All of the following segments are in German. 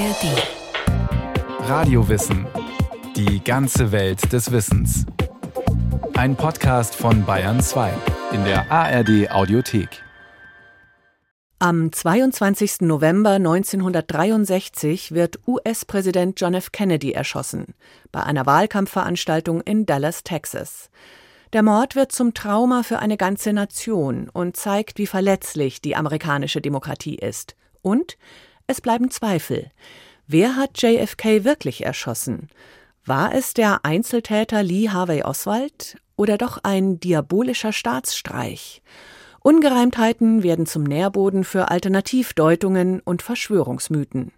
ARD. Radiowissen. Die ganze Welt des Wissens. Ein Podcast von Bayern 2 in der ARD Audiothek. Am 22. November 1963 wird US-Präsident John F. Kennedy erschossen bei einer Wahlkampfveranstaltung in Dallas, Texas. Der Mord wird zum Trauma für eine ganze Nation und zeigt, wie verletzlich die amerikanische Demokratie ist. Und es bleiben Zweifel. Wer hat JFK wirklich erschossen? War es der Einzeltäter Lee Harvey Oswald oder doch ein diabolischer Staatsstreich? Ungereimtheiten werden zum Nährboden für Alternativdeutungen und Verschwörungsmythen.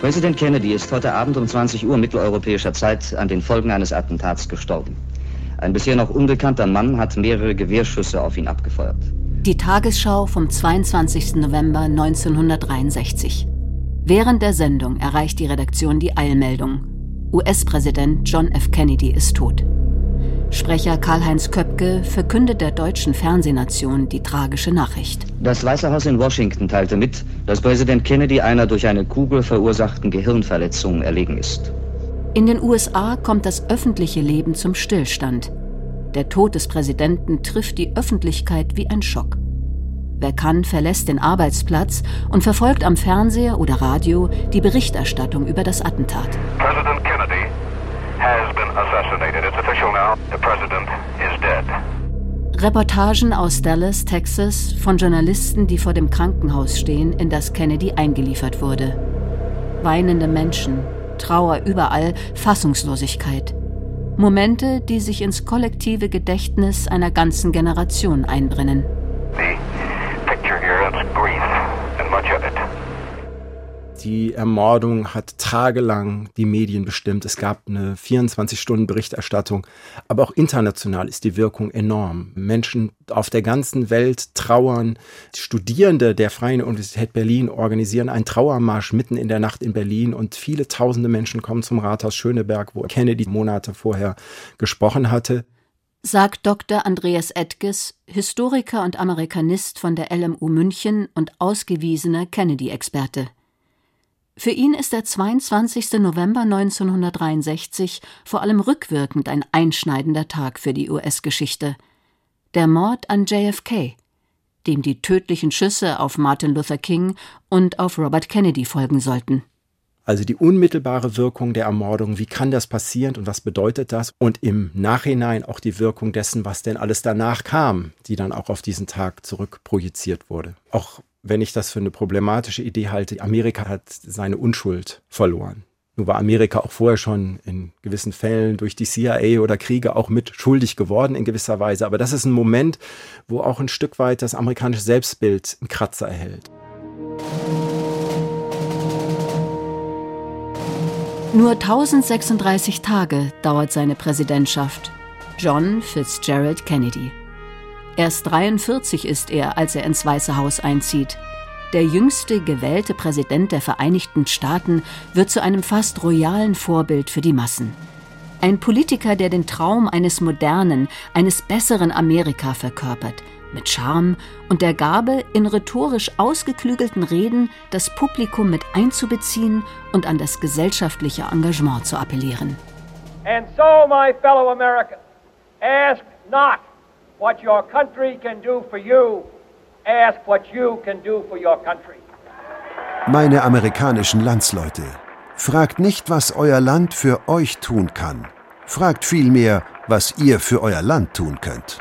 Präsident Kennedy ist heute Abend um 20 Uhr mitteleuropäischer Zeit an den Folgen eines Attentats gestorben. Ein bisher noch unbekannter Mann hat mehrere Gewehrschüsse auf ihn abgefeuert. Die Tagesschau vom 22. November 1963. Während der Sendung erreicht die Redaktion die Eilmeldung. US-Präsident John F. Kennedy ist tot. Sprecher Karl-Heinz Köpke verkündet der deutschen Fernsehnation die tragische Nachricht. Das Weiße Haus in Washington teilte mit, dass Präsident Kennedy einer durch eine Kugel verursachten Gehirnverletzung erlegen ist. In den USA kommt das öffentliche Leben zum Stillstand. Der Tod des Präsidenten trifft die Öffentlichkeit wie ein Schock. Wer kann, verlässt den Arbeitsplatz und verfolgt am Fernseher oder Radio die Berichterstattung über das Attentat. President Kennedy has been assassinated. It's official now. The president is dead. Reportagen aus Dallas, Texas, von Journalisten, die vor dem Krankenhaus stehen, in das Kennedy eingeliefert wurde. Weinende Menschen, Trauer überall, Fassungslosigkeit. Momente, die sich ins kollektive Gedächtnis einer ganzen Generation einbrennen. The Die Ermordung hat tagelang die Medien bestimmt. Es gab eine 24-Stunden-Berichterstattung. Aber auch international ist die Wirkung enorm. Menschen auf der ganzen Welt trauern. Studierende der Freien Universität Berlin organisieren einen Trauermarsch mitten in der Nacht in Berlin und viele tausende Menschen kommen zum Rathaus Schöneberg, wo Kennedy Monate vorher gesprochen hatte sagt Dr. Andreas Edges, Historiker und Amerikanist von der LMU München und ausgewiesener Kennedy-Experte. Für ihn ist der 22. November 1963 vor allem rückwirkend ein einschneidender Tag für die US-Geschichte. Der Mord an JFK, dem die tödlichen Schüsse auf Martin Luther King und auf Robert Kennedy folgen sollten. Also die unmittelbare Wirkung der Ermordung, wie kann das passieren und was bedeutet das? Und im Nachhinein auch die Wirkung dessen, was denn alles danach kam, die dann auch auf diesen Tag zurückprojiziert wurde. Auch wenn ich das für eine problematische Idee halte, Amerika hat seine Unschuld verloren. Nun war Amerika auch vorher schon in gewissen Fällen durch die CIA oder Kriege auch mit schuldig geworden in gewisser Weise. Aber das ist ein Moment, wo auch ein Stück weit das amerikanische Selbstbild einen Kratzer erhält. Nur 1036 Tage dauert seine Präsidentschaft. John Fitzgerald Kennedy. Erst 43 ist er, als er ins Weiße Haus einzieht. Der jüngste gewählte Präsident der Vereinigten Staaten wird zu einem fast royalen Vorbild für die Massen. Ein Politiker, der den Traum eines modernen, eines besseren Amerika verkörpert, mit Charme und der Gabe, in rhetorisch ausgeklügelten Reden das Publikum mit einzubeziehen und an das gesellschaftliche Engagement zu appellieren. And so, my fellow Americans, ask not what your country can do for you, ask what you can do for your country. Meine amerikanischen Landsleute, fragt nicht, was euer Land für euch tun kann. Fragt vielmehr, was ihr für euer Land tun könnt.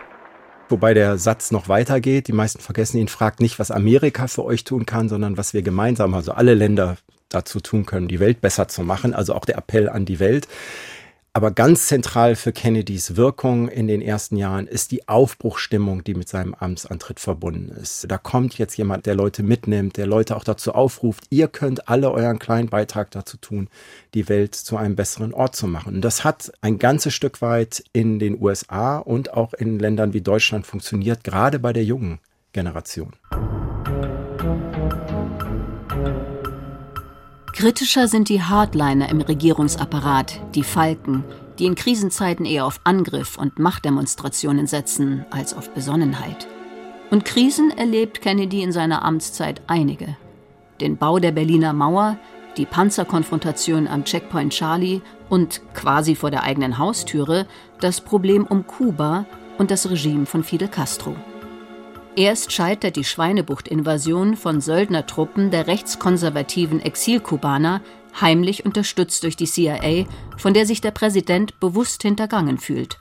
Wobei der Satz noch weitergeht. Die meisten vergessen ihn, fragt nicht, was Amerika für euch tun kann, sondern was wir gemeinsam, also alle Länder dazu tun können, die Welt besser zu machen. Also auch der Appell an die Welt. Aber ganz zentral für Kennedys Wirkung in den ersten Jahren ist die Aufbruchstimmung, die mit seinem Amtsantritt verbunden ist. Da kommt jetzt jemand, der Leute mitnimmt, der Leute auch dazu aufruft, ihr könnt alle euren kleinen Beitrag dazu tun, die Welt zu einem besseren Ort zu machen. Und das hat ein ganzes Stück weit in den USA und auch in Ländern wie Deutschland funktioniert, gerade bei der jungen Generation. Kritischer sind die Hardliner im Regierungsapparat, die Falken, die in Krisenzeiten eher auf Angriff und Machtdemonstrationen setzen als auf Besonnenheit. Und Krisen erlebt Kennedy in seiner Amtszeit einige. Den Bau der Berliner Mauer, die Panzerkonfrontation am Checkpoint Charlie und quasi vor der eigenen Haustüre das Problem um Kuba und das Regime von Fidel Castro. Erst scheitert die Schweinebucht-Invasion von Söldnertruppen der rechtskonservativen Exilkubaner, heimlich unterstützt durch die CIA, von der sich der Präsident bewusst hintergangen fühlt.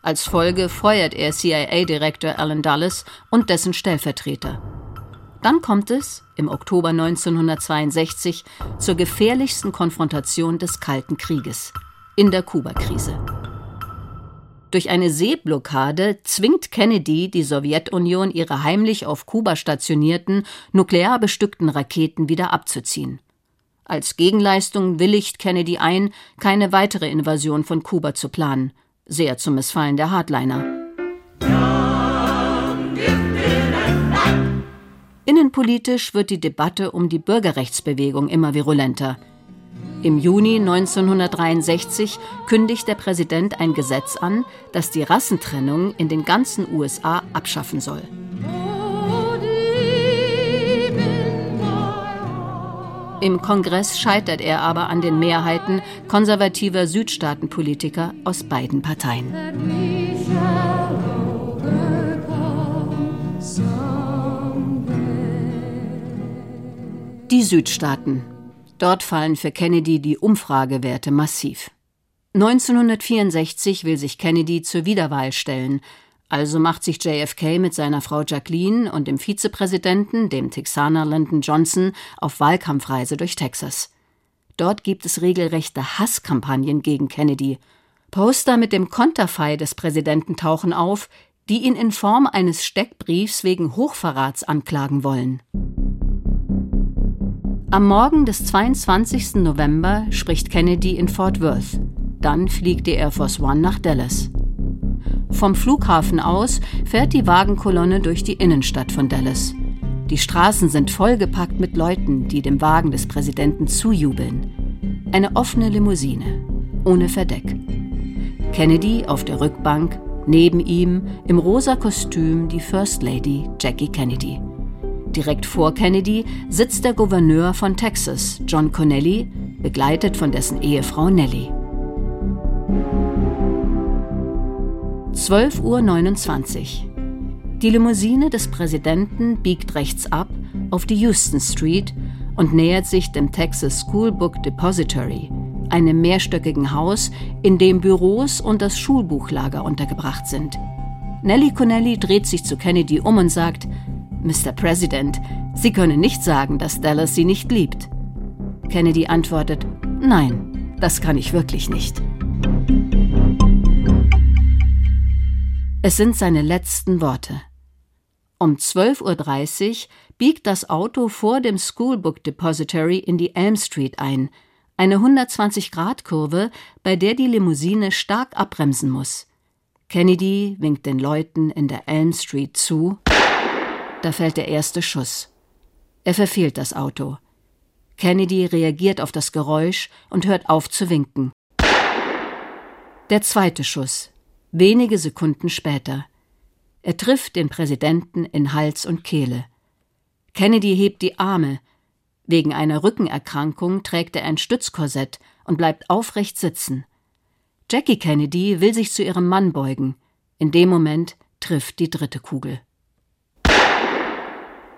Als Folge feuert er CIA-Direktor Alan Dulles und dessen Stellvertreter. Dann kommt es, im Oktober 1962, zur gefährlichsten Konfrontation des Kalten Krieges, in der Kuba-Krise. Durch eine Seeblockade zwingt Kennedy die Sowjetunion, ihre heimlich auf Kuba stationierten, nuklear bestückten Raketen wieder abzuziehen. Als Gegenleistung willigt Kennedy ein, keine weitere Invasion von Kuba zu planen, sehr zum Missfallen der Hardliner. Innenpolitisch wird die Debatte um die Bürgerrechtsbewegung immer virulenter. Im Juni 1963 kündigt der Präsident ein Gesetz an, das die Rassentrennung in den ganzen USA abschaffen soll. Im Kongress scheitert er aber an den Mehrheiten konservativer Südstaatenpolitiker aus beiden Parteien. Die Südstaaten Dort fallen für Kennedy die Umfragewerte massiv. 1964 will sich Kennedy zur Wiederwahl stellen, also macht sich JFK mit seiner Frau Jacqueline und dem Vizepräsidenten, dem Texaner Lyndon Johnson, auf Wahlkampfreise durch Texas. Dort gibt es regelrechte Hasskampagnen gegen Kennedy. Poster mit dem Konterfei des Präsidenten tauchen auf, die ihn in Form eines Steckbriefs wegen Hochverrats anklagen wollen. Am Morgen des 22. November spricht Kennedy in Fort Worth. Dann fliegt die Air Force One nach Dallas. Vom Flughafen aus fährt die Wagenkolonne durch die Innenstadt von Dallas. Die Straßen sind vollgepackt mit Leuten, die dem Wagen des Präsidenten zujubeln. Eine offene Limousine, ohne Verdeck. Kennedy auf der Rückbank, neben ihm im rosa Kostüm die First Lady Jackie Kennedy. Direkt vor Kennedy sitzt der Gouverneur von Texas, John Connelly, begleitet von dessen Ehefrau Nellie. 12.29 Uhr. Die Limousine des Präsidenten biegt rechts ab auf die Houston Street und nähert sich dem Texas School Book Depository, einem mehrstöckigen Haus, in dem Büros und das Schulbuchlager untergebracht sind. Nellie Connelly dreht sich zu Kennedy um und sagt, Mr. President, Sie können nicht sagen, dass Dallas Sie nicht liebt. Kennedy antwortet, nein, das kann ich wirklich nicht. Es sind seine letzten Worte. Um 12.30 Uhr biegt das Auto vor dem Schoolbook Depository in die Elm Street ein, eine 120-Grad-Kurve, bei der die Limousine stark abbremsen muss. Kennedy winkt den Leuten in der Elm Street zu da fällt der erste Schuss. Er verfehlt das Auto. Kennedy reagiert auf das Geräusch und hört auf zu winken. Der zweite Schuss, wenige Sekunden später. Er trifft den Präsidenten in Hals und Kehle. Kennedy hebt die Arme. Wegen einer Rückenerkrankung trägt er ein Stützkorsett und bleibt aufrecht sitzen. Jackie Kennedy will sich zu ihrem Mann beugen. In dem Moment trifft die dritte Kugel.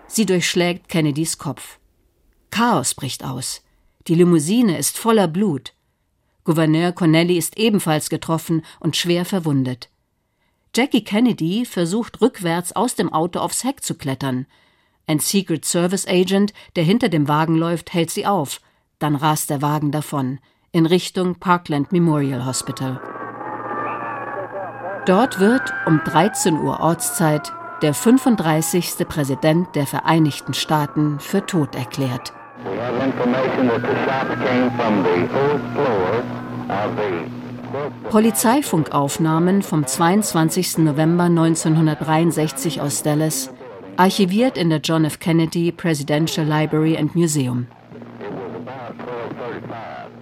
Sie durchschlägt Kennedys Kopf. Chaos bricht aus. Die Limousine ist voller Blut. Gouverneur Connelly ist ebenfalls getroffen und schwer verwundet. Jackie Kennedy versucht rückwärts aus dem Auto aufs Heck zu klettern. Ein Secret Service Agent, der hinter dem Wagen läuft, hält sie auf. Dann rast der Wagen davon, in Richtung Parkland Memorial Hospital. Dort wird um 13 Uhr Ortszeit der 35. Präsident der Vereinigten Staaten für tot erklärt. Polizeifunkaufnahmen vom 22. November 1963 aus Dallas, archiviert in der John F. Kennedy Presidential Library and Museum.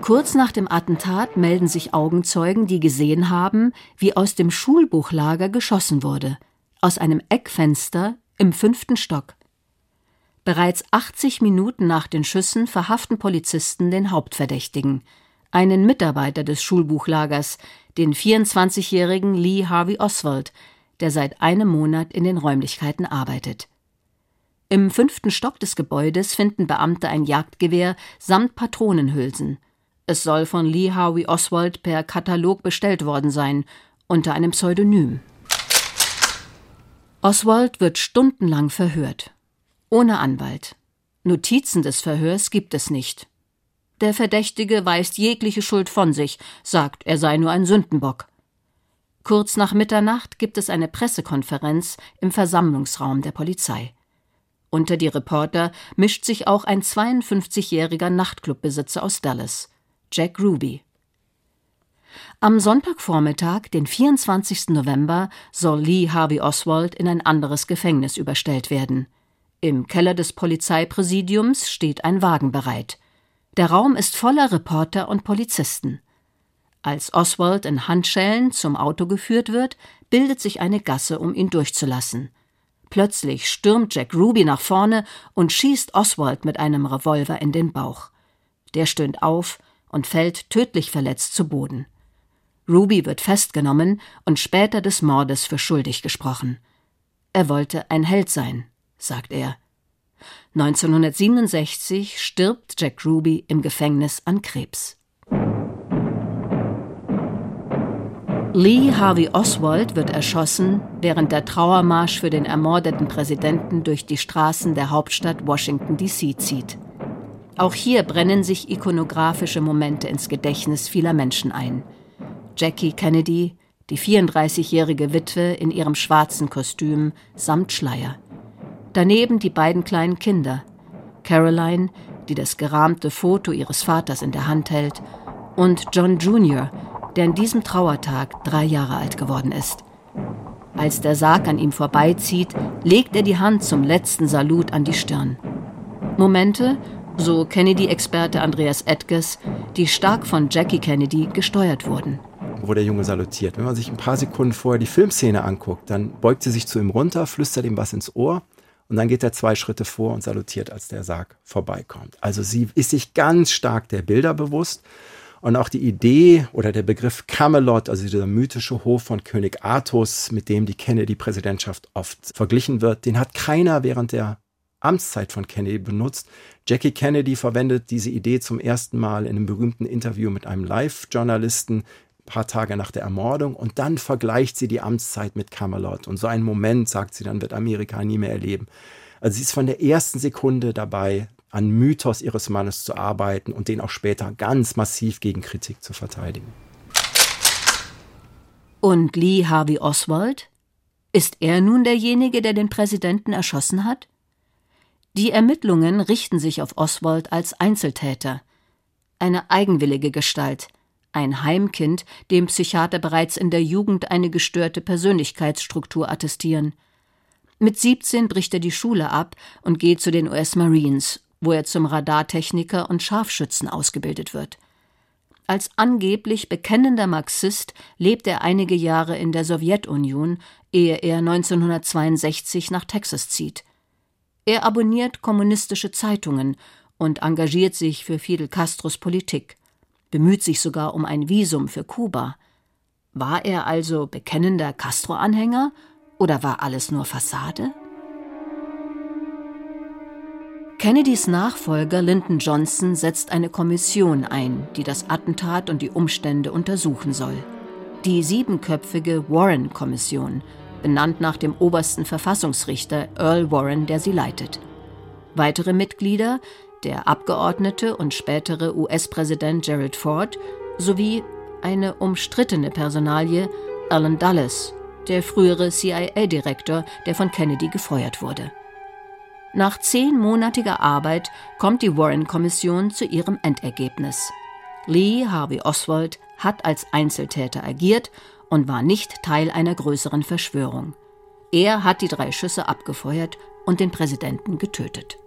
Kurz nach dem Attentat melden sich Augenzeugen, die gesehen haben, wie aus dem Schulbuchlager geschossen wurde, aus einem Eckfenster im fünften Stock. Bereits 80 Minuten nach den Schüssen verhaften Polizisten den Hauptverdächtigen, einen Mitarbeiter des Schulbuchlagers, den 24-jährigen Lee Harvey Oswald, der seit einem Monat in den Räumlichkeiten arbeitet. Im fünften Stock des Gebäudes finden Beamte ein Jagdgewehr samt Patronenhülsen. Es soll von Lee Harvey Oswald per Katalog bestellt worden sein, unter einem Pseudonym. Oswald wird stundenlang verhört. Ohne Anwalt. Notizen des Verhörs gibt es nicht. Der Verdächtige weist jegliche Schuld von sich, sagt, er sei nur ein Sündenbock. Kurz nach Mitternacht gibt es eine Pressekonferenz im Versammlungsraum der Polizei. Unter die Reporter mischt sich auch ein 52-jähriger Nachtclubbesitzer aus Dallas. Jack Ruby. Am Sonntagvormittag, den 24. November, soll Lee Harvey Oswald in ein anderes Gefängnis überstellt werden. Im Keller des Polizeipräsidiums steht ein Wagen bereit. Der Raum ist voller Reporter und Polizisten. Als Oswald in Handschellen zum Auto geführt wird, bildet sich eine Gasse, um ihn durchzulassen. Plötzlich stürmt Jack Ruby nach vorne und schießt Oswald mit einem Revolver in den Bauch. Der stöhnt auf und fällt tödlich verletzt zu Boden. Ruby wird festgenommen und später des Mordes für schuldig gesprochen. Er wollte ein Held sein, sagt er. 1967 stirbt Jack Ruby im Gefängnis an Krebs. Lee Harvey Oswald wird erschossen, während der Trauermarsch für den ermordeten Präsidenten durch die Straßen der Hauptstadt Washington, D.C. zieht. Auch hier brennen sich ikonografische Momente ins Gedächtnis vieler Menschen ein. Jackie Kennedy, die 34-jährige Witwe in ihrem schwarzen Kostüm samt Schleier. Daneben die beiden kleinen Kinder, Caroline, die das gerahmte Foto ihres Vaters in der Hand hält, und John Jr., der an diesem Trauertag drei Jahre alt geworden ist. Als der Sarg an ihm vorbeizieht, legt er die Hand zum letzten Salut an die Stirn. Momente, so Kennedy-Experte Andreas Edges, die stark von Jackie Kennedy gesteuert wurden. Wo der Junge salutiert. Wenn man sich ein paar Sekunden vorher die Filmszene anguckt, dann beugt sie sich zu ihm runter, flüstert ihm was ins Ohr und dann geht er zwei Schritte vor und salutiert, als der Sarg vorbeikommt. Also sie ist sich ganz stark der Bilder bewusst. Und auch die Idee oder der Begriff Camelot, also dieser mythische Hof von König Artus, mit dem die Kennedy-Präsidentschaft oft verglichen wird, den hat keiner während der Amtszeit von Kennedy benutzt. Jackie Kennedy verwendet diese Idee zum ersten Mal in einem berühmten Interview mit einem Live-Journalisten paar Tage nach der Ermordung und dann vergleicht sie die Amtszeit mit Camelot. Und so einen Moment, sagt sie dann, wird Amerika nie mehr erleben. Also sie ist von der ersten Sekunde dabei, an Mythos ihres Mannes zu arbeiten und den auch später ganz massiv gegen Kritik zu verteidigen. Und Lee Harvey Oswald? Ist er nun derjenige, der den Präsidenten erschossen hat? Die Ermittlungen richten sich auf Oswald als Einzeltäter. Eine eigenwillige Gestalt, ein Heimkind, dem Psychiater bereits in der Jugend eine gestörte Persönlichkeitsstruktur attestieren. Mit 17 bricht er die Schule ab und geht zu den US Marines, wo er zum Radartechniker und Scharfschützen ausgebildet wird. Als angeblich bekennender Marxist lebt er einige Jahre in der Sowjetunion, ehe er 1962 nach Texas zieht. Er abonniert kommunistische Zeitungen und engagiert sich für Fidel Castros Politik, bemüht sich sogar um ein Visum für Kuba. War er also bekennender Castro-Anhänger oder war alles nur Fassade? Kennedys Nachfolger Lyndon Johnson setzt eine Kommission ein, die das Attentat und die Umstände untersuchen soll. Die siebenköpfige Warren-Kommission, benannt nach dem obersten Verfassungsrichter Earl Warren, der sie leitet. Weitere Mitglieder, der Abgeordnete und spätere US-Präsident Gerald Ford sowie eine umstrittene Personalie Alan Dulles, der frühere CIA-Direktor, der von Kennedy gefeuert wurde. Nach zehnmonatiger Arbeit kommt die Warren-Kommission zu ihrem Endergebnis. Lee Harvey Oswald hat als Einzeltäter agiert und war nicht Teil einer größeren Verschwörung. Er hat die drei Schüsse abgefeuert und den Präsidenten getötet.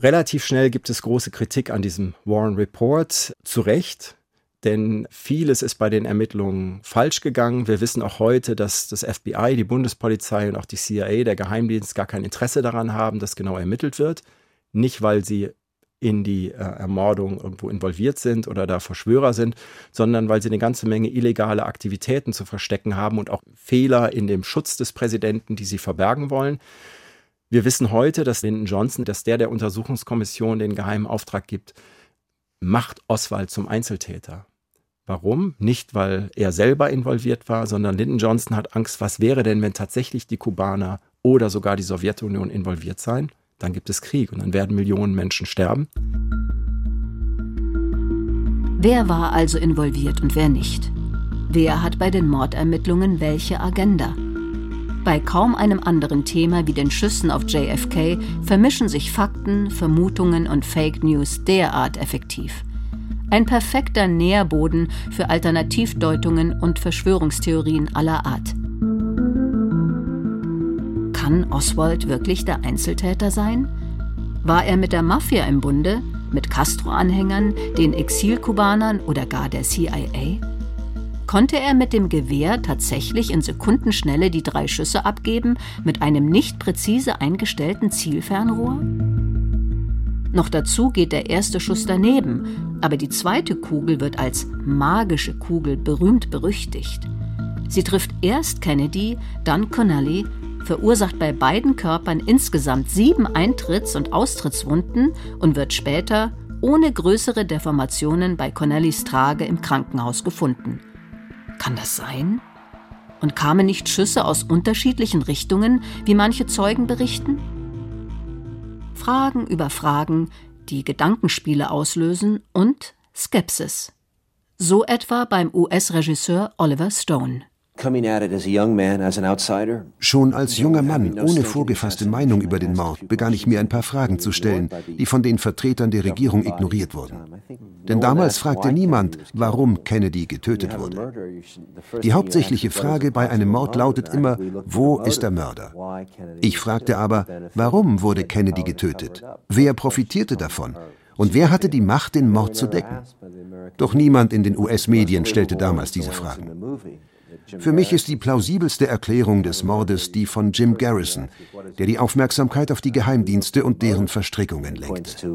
Relativ schnell gibt es große Kritik an diesem Warren Report. Zu Recht, denn vieles ist bei den Ermittlungen falsch gegangen. Wir wissen auch heute, dass das FBI, die Bundespolizei und auch die CIA, der Geheimdienst, gar kein Interesse daran haben, dass genau ermittelt wird. Nicht, weil sie in die äh, Ermordung irgendwo involviert sind oder da Verschwörer sind, sondern weil sie eine ganze Menge illegale Aktivitäten zu verstecken haben und auch Fehler in dem Schutz des Präsidenten, die sie verbergen wollen. Wir wissen heute, dass Lyndon Johnson, dass der der Untersuchungskommission den geheimen Auftrag gibt, macht Oswald zum Einzeltäter. Warum? Nicht, weil er selber involviert war, sondern Lyndon Johnson hat Angst, was wäre denn, wenn tatsächlich die Kubaner oder sogar die Sowjetunion involviert seien? Dann gibt es Krieg und dann werden Millionen Menschen sterben. Wer war also involviert und wer nicht? Wer hat bei den Mordermittlungen welche Agenda? Bei kaum einem anderen Thema wie den Schüssen auf JFK vermischen sich Fakten, Vermutungen und Fake News derart effektiv. Ein perfekter Nährboden für Alternativdeutungen und Verschwörungstheorien aller Art. Kann Oswald wirklich der Einzeltäter sein? War er mit der Mafia im Bunde, mit Castro-Anhängern, den Exilkubanern oder gar der CIA? Konnte er mit dem Gewehr tatsächlich in Sekundenschnelle die drei Schüsse abgeben, mit einem nicht präzise eingestellten Zielfernrohr? Noch dazu geht der erste Schuss daneben, aber die zweite Kugel wird als magische Kugel berühmt berüchtigt. Sie trifft erst Kennedy, dann Connelly, verursacht bei beiden Körpern insgesamt sieben Eintritts- und Austrittswunden und wird später ohne größere Deformationen bei Connellys Trage im Krankenhaus gefunden. Kann das sein? Und kamen nicht Schüsse aus unterschiedlichen Richtungen, wie manche Zeugen berichten? Fragen über Fragen, die Gedankenspiele auslösen und Skepsis. So etwa beim US-Regisseur Oliver Stone. Schon als junger Mann ohne vorgefasste Meinung über den Mord begann ich mir ein paar Fragen zu stellen, die von den Vertretern der Regierung ignoriert wurden. Denn damals fragte niemand, warum Kennedy getötet wurde. Die hauptsächliche Frage bei einem Mord lautet immer, wo ist der Mörder? Ich fragte aber, warum wurde Kennedy getötet? Wer profitierte davon? Und wer hatte die Macht, den Mord zu decken? Doch niemand in den US-Medien stellte damals diese Fragen. Für mich ist die plausibelste Erklärung des Mordes die von Jim Garrison, der die Aufmerksamkeit auf die Geheimdienste und deren Verstrickungen lenkte.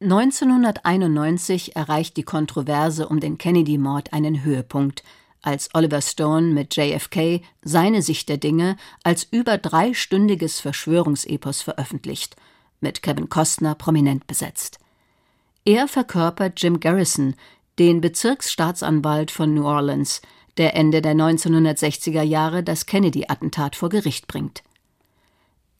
1991 erreicht die Kontroverse um den Kennedy-Mord einen Höhepunkt, als Oliver Stone mit JFK seine Sicht der Dinge als über dreistündiges Verschwörungsepos veröffentlicht, mit Kevin Costner prominent besetzt. Er verkörpert Jim Garrison, den Bezirksstaatsanwalt von New Orleans, der Ende der 1960er Jahre das Kennedy-Attentat vor Gericht bringt.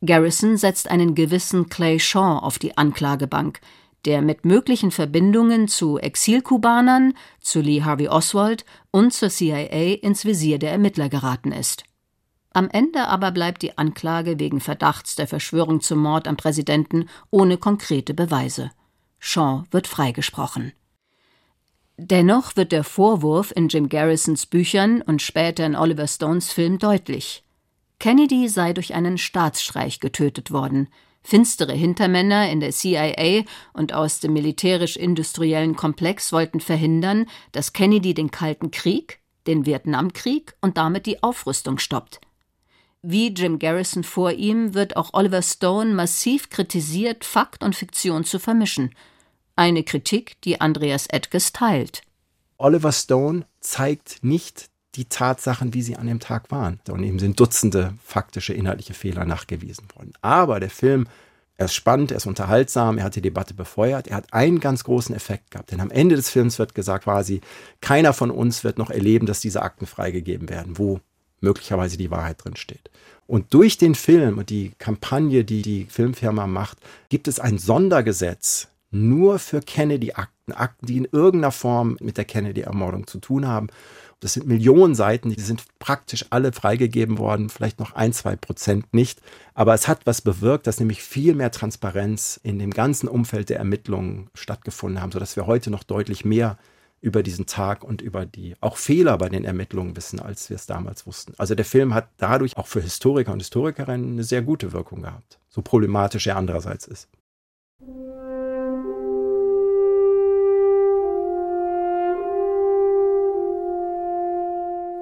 Garrison setzt einen gewissen Clay Shaw auf die Anklagebank, der mit möglichen Verbindungen zu Exilkubanern, zu Lee Harvey Oswald und zur CIA ins Visier der Ermittler geraten ist. Am Ende aber bleibt die Anklage wegen Verdachts der Verschwörung zum Mord am Präsidenten ohne konkrete Beweise. Shaw wird freigesprochen. Dennoch wird der Vorwurf in Jim Garrisons Büchern und später in Oliver Stones Film deutlich. Kennedy sei durch einen Staatsstreich getötet worden. Finstere Hintermänner in der CIA und aus dem militärisch-industriellen Komplex wollten verhindern, dass Kennedy den Kalten Krieg, den Vietnamkrieg und damit die Aufrüstung stoppt. Wie Jim Garrison vor ihm wird auch Oliver Stone massiv kritisiert, Fakt und Fiktion zu vermischen. Eine Kritik, die Andreas Edges teilt. Oliver Stone zeigt nicht die Tatsachen, wie sie an dem Tag waren. Und ihm sind Dutzende faktische, inhaltliche Fehler nachgewiesen worden. Aber der Film, er ist spannend, er ist unterhaltsam, er hat die Debatte befeuert, er hat einen ganz großen Effekt gehabt. Denn am Ende des Films wird gesagt quasi, keiner von uns wird noch erleben, dass diese Akten freigegeben werden, wo möglicherweise die Wahrheit drin steht. Und durch den Film und die Kampagne, die die Filmfirma macht, gibt es ein Sondergesetz nur für Kennedy-Akten, Akten, die in irgendeiner Form mit der Kennedy-Ermordung zu tun haben. Das sind Millionen Seiten, die sind praktisch alle freigegeben worden, vielleicht noch ein, zwei Prozent nicht. Aber es hat was bewirkt, dass nämlich viel mehr Transparenz in dem ganzen Umfeld der Ermittlungen stattgefunden haben, sodass wir heute noch deutlich mehr über diesen Tag und über die auch Fehler bei den Ermittlungen wissen, als wir es damals wussten. Also der Film hat dadurch auch für Historiker und Historikerinnen eine sehr gute Wirkung gehabt, so problematisch er andererseits ist.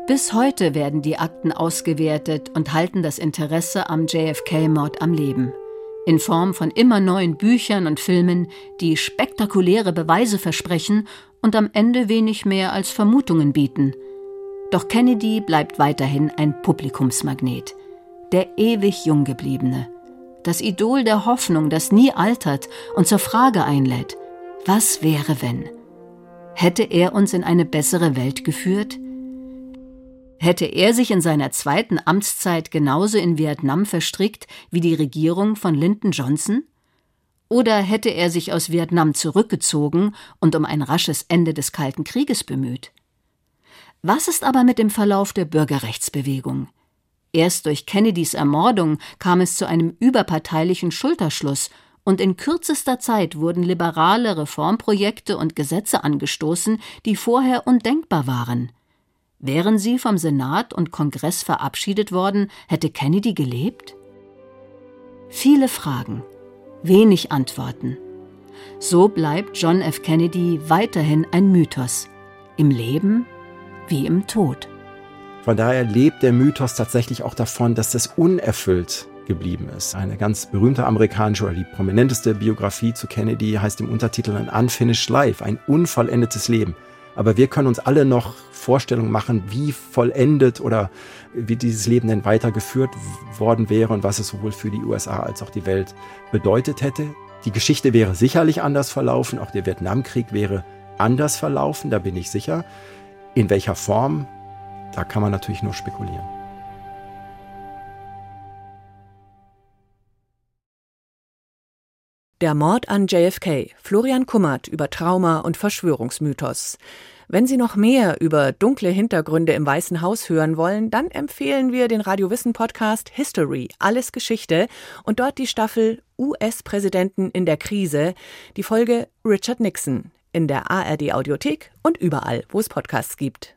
Bis heute werden die Akten ausgewertet und halten das Interesse am JFK-Mord am Leben. In Form von immer neuen Büchern und Filmen, die spektakuläre Beweise versprechen und am Ende wenig mehr als Vermutungen bieten. Doch Kennedy bleibt weiterhin ein Publikumsmagnet. Der ewig Junggebliebene. Das Idol der Hoffnung, das nie altert und zur Frage einlädt: Was wäre, wenn? Hätte er uns in eine bessere Welt geführt? Hätte er sich in seiner zweiten Amtszeit genauso in Vietnam verstrickt wie die Regierung von Lyndon Johnson? Oder hätte er sich aus Vietnam zurückgezogen und um ein rasches Ende des Kalten Krieges bemüht? Was ist aber mit dem Verlauf der Bürgerrechtsbewegung? Erst durch Kennedys Ermordung kam es zu einem überparteilichen Schulterschluss und in kürzester Zeit wurden liberale Reformprojekte und Gesetze angestoßen, die vorher undenkbar waren. Wären sie vom Senat und Kongress verabschiedet worden, hätte Kennedy gelebt? Viele Fragen, wenig Antworten. So bleibt John F. Kennedy weiterhin ein Mythos, im Leben wie im Tod. Von daher lebt der Mythos tatsächlich auch davon, dass das unerfüllt geblieben ist. Eine ganz berühmte amerikanische oder die prominenteste Biografie zu Kennedy heißt im Untertitel ein Unfinished Life, ein unvollendetes Leben. Aber wir können uns alle noch Vorstellungen machen, wie vollendet oder wie dieses Leben denn weitergeführt worden wäre und was es sowohl für die USA als auch die Welt bedeutet hätte. Die Geschichte wäre sicherlich anders verlaufen, auch der Vietnamkrieg wäre anders verlaufen, da bin ich sicher. In welcher Form, da kann man natürlich nur spekulieren. Der Mord an JFK. Florian Kummert über Trauma und Verschwörungsmythos. Wenn Sie noch mehr über dunkle Hintergründe im Weißen Haus hören wollen, dann empfehlen wir den Radiowissen Podcast History, alles Geschichte und dort die Staffel US-Präsidenten in der Krise, die Folge Richard Nixon in der ARD Audiothek und überall, wo es Podcasts gibt.